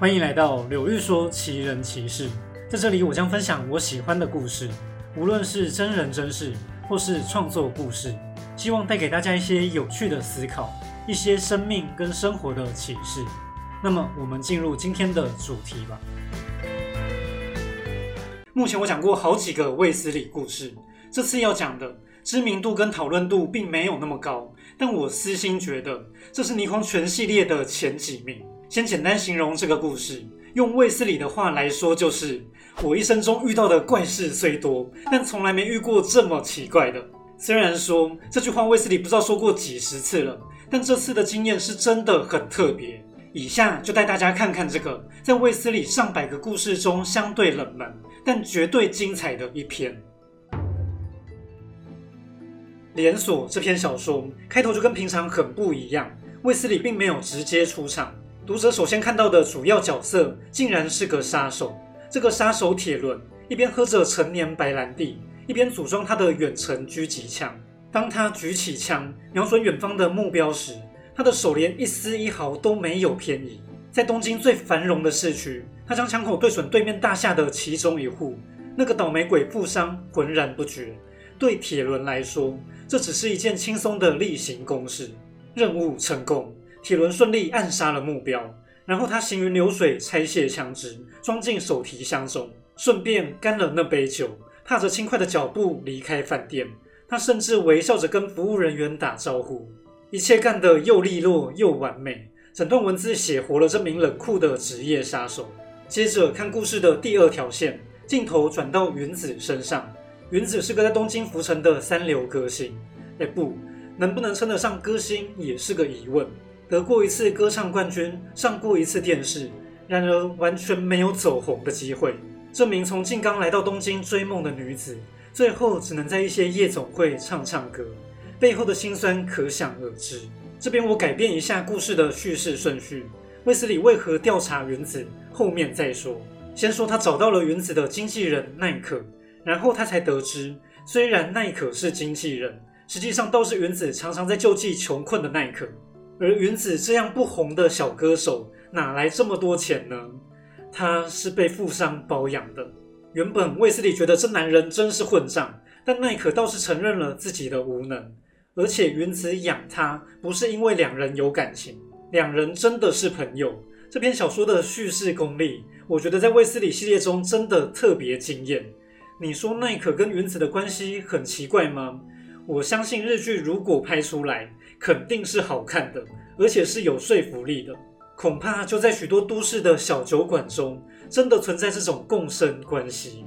欢迎来到柳玉说奇人奇事，在这里我将分享我喜欢的故事，无论是真人真事或是创作故事，希望带给大家一些有趣的思考，一些生命跟生活的启示。那么，我们进入今天的主题吧。目前我讲过好几个卫斯理故事，这次要讲的知名度跟讨论度并没有那么高，但我私心觉得这是倪匡全系列的前几名。先简单形容这个故事，用卫斯理的话来说，就是我一生中遇到的怪事虽多，但从来没遇过这么奇怪的。虽然说这句话卫斯理不知道说过几十次了，但这次的经验是真的很特别。以下就带大家看看这个在卫斯理上百个故事中相对冷门。但绝对精彩的一篇。连锁这篇小说开头就跟平常很不一样，卫斯理并没有直接出场，读者首先看到的主要角色竟然是个杀手。这个杀手铁轮一边喝着陈年白兰地，一边组装他的远程狙击枪。当他举起枪瞄准远方的目标时，他的手连一丝一毫都没有偏移。在东京最繁荣的市区，他将枪口对准对面大厦的其中一户，那个倒霉鬼富商浑然不觉。对铁轮来说，这只是一件轻松的例行公事。任务成功，铁轮顺利暗杀了目标，然后他行云流水拆卸枪支，装进手提箱中，顺便干了那杯酒，踏着轻快的脚步离开饭店。他甚至微笑着跟服务人员打招呼，一切干得又利落又完美。整段文字写活了这名冷酷的职业杀手。接着看故事的第二条线，镜头转到云子身上。云子是个在东京浮沉的三流歌星，哎，不能不能称得上歌星也是个疑问。得过一次歌唱冠军，上过一次电视，然而完全没有走红的机会。这名从静冈来到东京追梦的女子，最后只能在一些夜总会唱唱歌，背后的辛酸可想而知。这边我改变一下故事的叙事顺序。卫斯理为何调查原子？后面再说。先说他找到了原子的经纪人奈可，然后他才得知，虽然奈可是经纪人，实际上倒是原子常常在救济穷困的奈可。而原子这样不红的小歌手，哪来这么多钱呢？他是被富商包养的。原本卫斯理觉得这男人真是混账，但奈可倒是承认了自己的无能。而且云子养他不是因为两人有感情，两人真的是朋友。这篇小说的叙事功力，我觉得在卫斯理系列中真的特别惊艳。你说奈可跟云子的关系很奇怪吗？我相信日剧如果拍出来，肯定是好看的，而且是有说服力的。恐怕就在许多都市的小酒馆中，真的存在这种共生关系。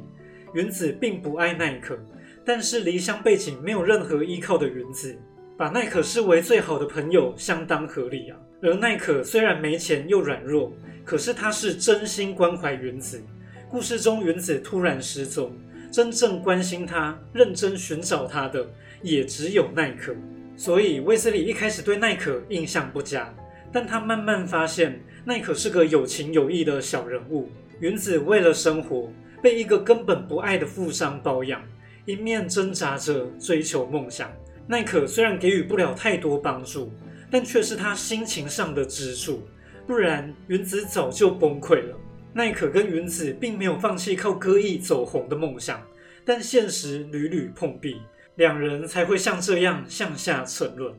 云子并不爱奈可。但是离乡背景没有任何依靠的云子，把奈可视为最好的朋友，相当合理啊。而奈可虽然没钱又软弱，可是他是真心关怀云子。故事中云子突然失踪，真正关心他、认真寻找他的也只有奈可。所以威斯理一开始对奈可印象不佳，但他慢慢发现奈可是个有情有义的小人物。云子为了生活，被一个根本不爱的富商包养。一面挣扎着追求梦想，奈可虽然给予不了太多帮助，但却是他心情上的支柱。不然，云子早就崩溃了。奈可跟云子并没有放弃靠歌艺走红的梦想，但现实屡屡碰壁，两人才会像这样向下沉沦。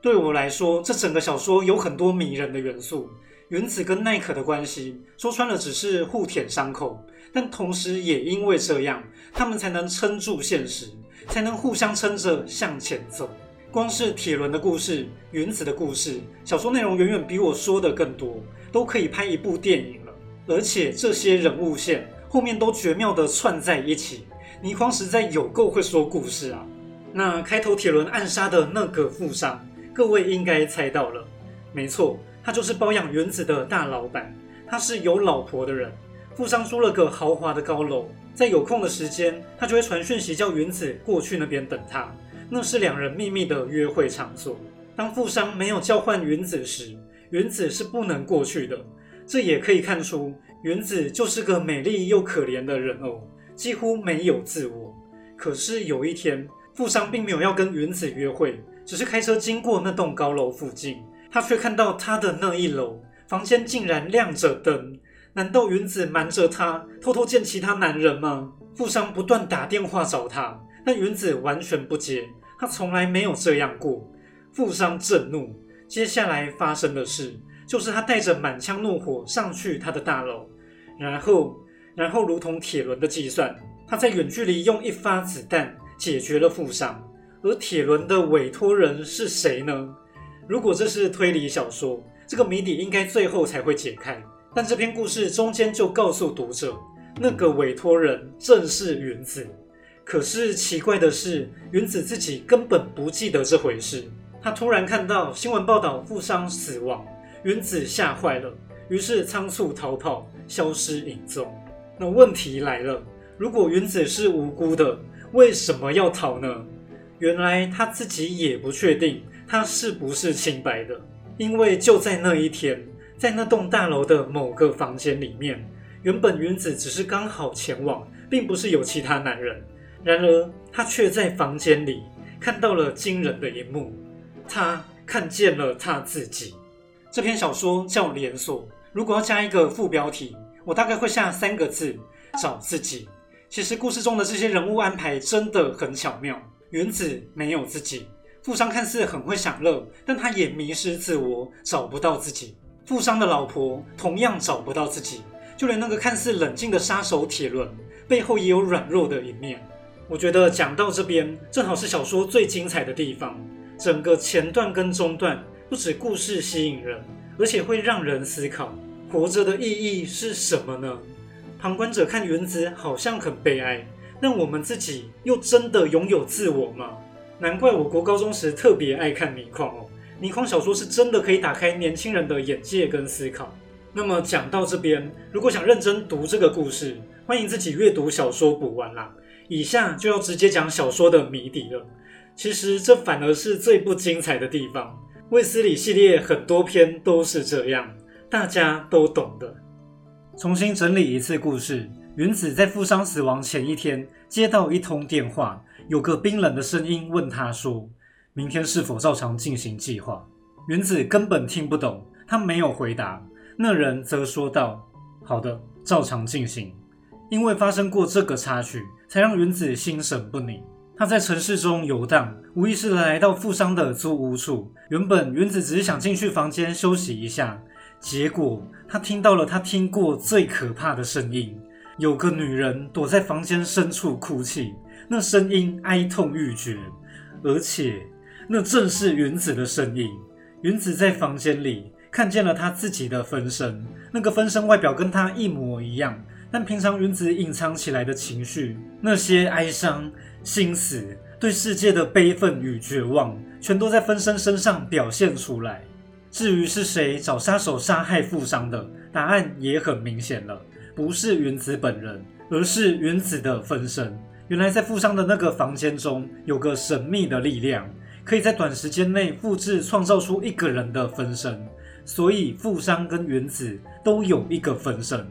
对我来说，这整个小说有很多迷人的元素。原子跟奈可的关系，说穿了只是互舔伤口。但同时也因为这样，他们才能撑住现实，才能互相撑着向前走。光是铁轮的故事、原子的故事，小说内容远远比我说的更多，都可以拍一部电影了。而且这些人物线后面都绝妙的串在一起。倪匡实在有够会说故事啊！那开头铁轮暗杀的那个富商，各位应该猜到了，没错，他就是包养原子的大老板，他是有老婆的人。富商租了个豪华的高楼，在有空的时间，他就会传讯息叫云子过去那边等他。那是两人秘密的约会场所。当富商没有交换云子时，云子是不能过去的。这也可以看出，云子就是个美丽又可怜的人偶，几乎没有自我。可是有一天，富商并没有要跟云子约会，只是开车经过那栋高楼附近，他却看到他的那一楼房间竟然亮着灯。难道云子瞒着他偷偷见其他男人吗？富商不断打电话找他，但云子完全不接，他从来没有这样过。富商震怒，接下来发生的事就是他带着满腔怒火上去他的大楼，然后，然后如同铁轮的计算，他在远距离用一发子弹解决了富商。而铁轮的委托人是谁呢？如果这是推理小说，这个谜底应该最后才会解开。但这篇故事中间就告诉读者，那个委托人正是云子。可是奇怪的是，云子自己根本不记得这回事。他突然看到新闻报道富商死亡，云子吓坏了，于是仓促逃跑，消失影踪。那问题来了，如果云子是无辜的，为什么要逃呢？原来他自己也不确定他是不是清白的，因为就在那一天，在那栋大楼的某个房间里面，原本云子只是刚好前往，并不是有其他男人。然而他却在房间里看到了惊人的一幕，他看见了他自己。这篇小说叫连锁，如果要加一个副标题，我大概会下三个字：找自己。其实故事中的这些人物安排真的很巧妙。原子没有自己，富商看似很会享乐，但他也迷失自我，找不到自己。富商的老婆同样找不到自己，就连那个看似冷静的杀手铁轮，背后也有软弱的一面。我觉得讲到这边，正好是小说最精彩的地方。整个前段跟中段，不止故事吸引人，而且会让人思考：活着的意义是什么呢？旁观者看原子好像很悲哀。那我们自己又真的拥有自我吗？难怪我国高中时特别爱看泥矿哦，泥矿小说是真的可以打开年轻人的眼界跟思考。那么讲到这边，如果想认真读这个故事，欢迎自己阅读小说补完啦。以下就要直接讲小说的谜底了。其实这反而是最不精彩的地方。卫斯理系列很多篇都是这样，大家都懂的。重新整理一次故事。原子在富商死亡前一天接到一通电话，有个冰冷的声音问他说：“明天是否照常进行计划？”原子根本听不懂，他没有回答。那人则说道：“好的，照常进行。”因为发生过这个插曲，才让原子心神不宁。他在城市中游荡，无意识的来到富商的租屋处。原本原子只是想进去房间休息一下，结果他听到了他听过最可怕的声音。有个女人躲在房间深处哭泣，那声音哀痛欲绝，而且那正是云子的声音。云子在房间里看见了他自己的分身，那个分身外表跟他一模一样，但平常云子隐藏起来的情绪，那些哀伤、心死、对世界的悲愤与绝望，全都在分身身上表现出来。至于是谁找杀手杀害富商的，答案也很明显了。不是原子本人，而是原子的分身。原来在富商的那个房间中，有个神秘的力量，可以在短时间内复制创造出一个人的分身。所以富商跟原子都有一个分身。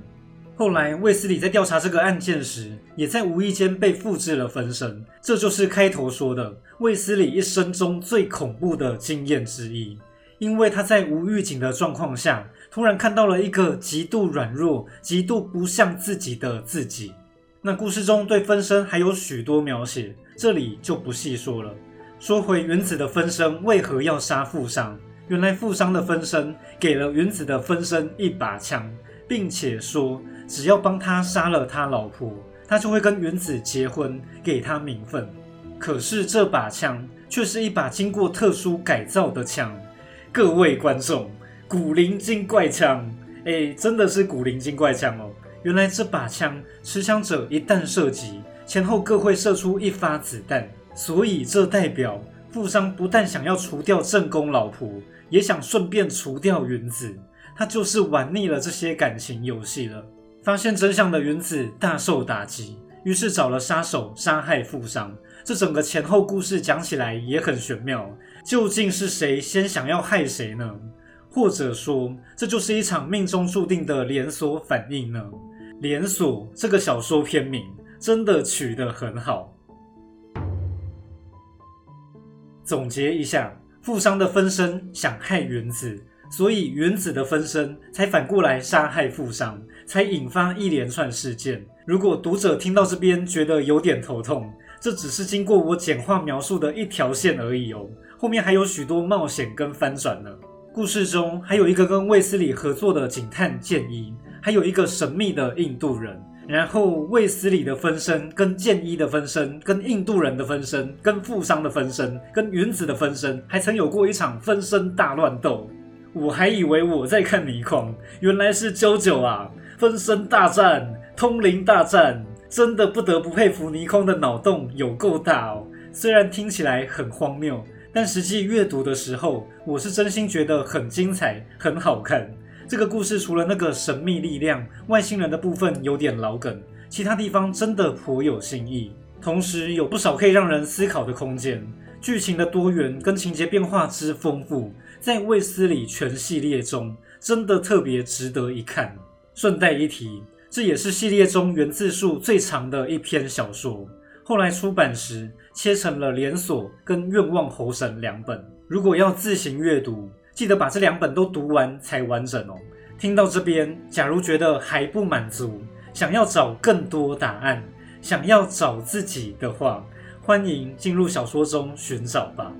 后来卫斯理在调查这个案件时，也在无意间被复制了分身。这就是开头说的卫斯理一生中最恐怖的经验之一，因为他在无预警的状况下。突然看到了一个极度软弱、极度不像自己的自己。那故事中对分身还有许多描写，这里就不细说了。说回原子的分身为何要杀富商？原来富商的分身给了原子的分身一把枪，并且说只要帮他杀了他老婆，他就会跟原子结婚，给他名分。可是这把枪却是一把经过特殊改造的枪。各位观众。古灵精怪枪，哎，真的是古灵精怪枪哦！原来这把枪持枪者一旦射击，前后各会射出一发子弹，所以这代表富商不但想要除掉正宫老婆，也想顺便除掉原子。他就是玩腻了这些感情游戏了。发现真相的原子大受打击，于是找了杀手杀害富商。这整个前后故事讲起来也很玄妙，究竟是谁先想要害谁呢？或者说，这就是一场命中注定的连锁反应呢？连锁这个小说片名真的取得很好。总结一下，富商的分身想害原子，所以原子的分身才反过来杀害富商，才引发一连串事件。如果读者听到这边觉得有点头痛，这只是经过我简化描述的一条线而已哦，后面还有许多冒险跟翻转呢。故事中还有一个跟卫斯理合作的警探剑一，还有一个神秘的印度人。然后卫斯理的分身、跟剑一的分身、跟印度人的分身、跟富商的分身、跟云子的分身，还曾有过一场分身大乱斗。我还以为我在看迷矿，原来是啾啾啊！分身大战、通灵大战，真的不得不佩服倪匡的脑洞有够大哦。虽然听起来很荒谬。但实际阅读的时候，我是真心觉得很精彩、很好看。这个故事除了那个神秘力量、外星人的部分有点老梗，其他地方真的颇有新意。同时有不少可以让人思考的空间，剧情的多元跟情节变化之丰富，在卫斯理全系列中真的特别值得一看。顺带一提，这也是系列中原字数最长的一篇小说。后来出版时切成了连锁跟愿望猴神两本。如果要自行阅读，记得把这两本都读完才完整哦。听到这边，假如觉得还不满足，想要找更多答案，想要找自己的话，欢迎进入小说中寻找吧。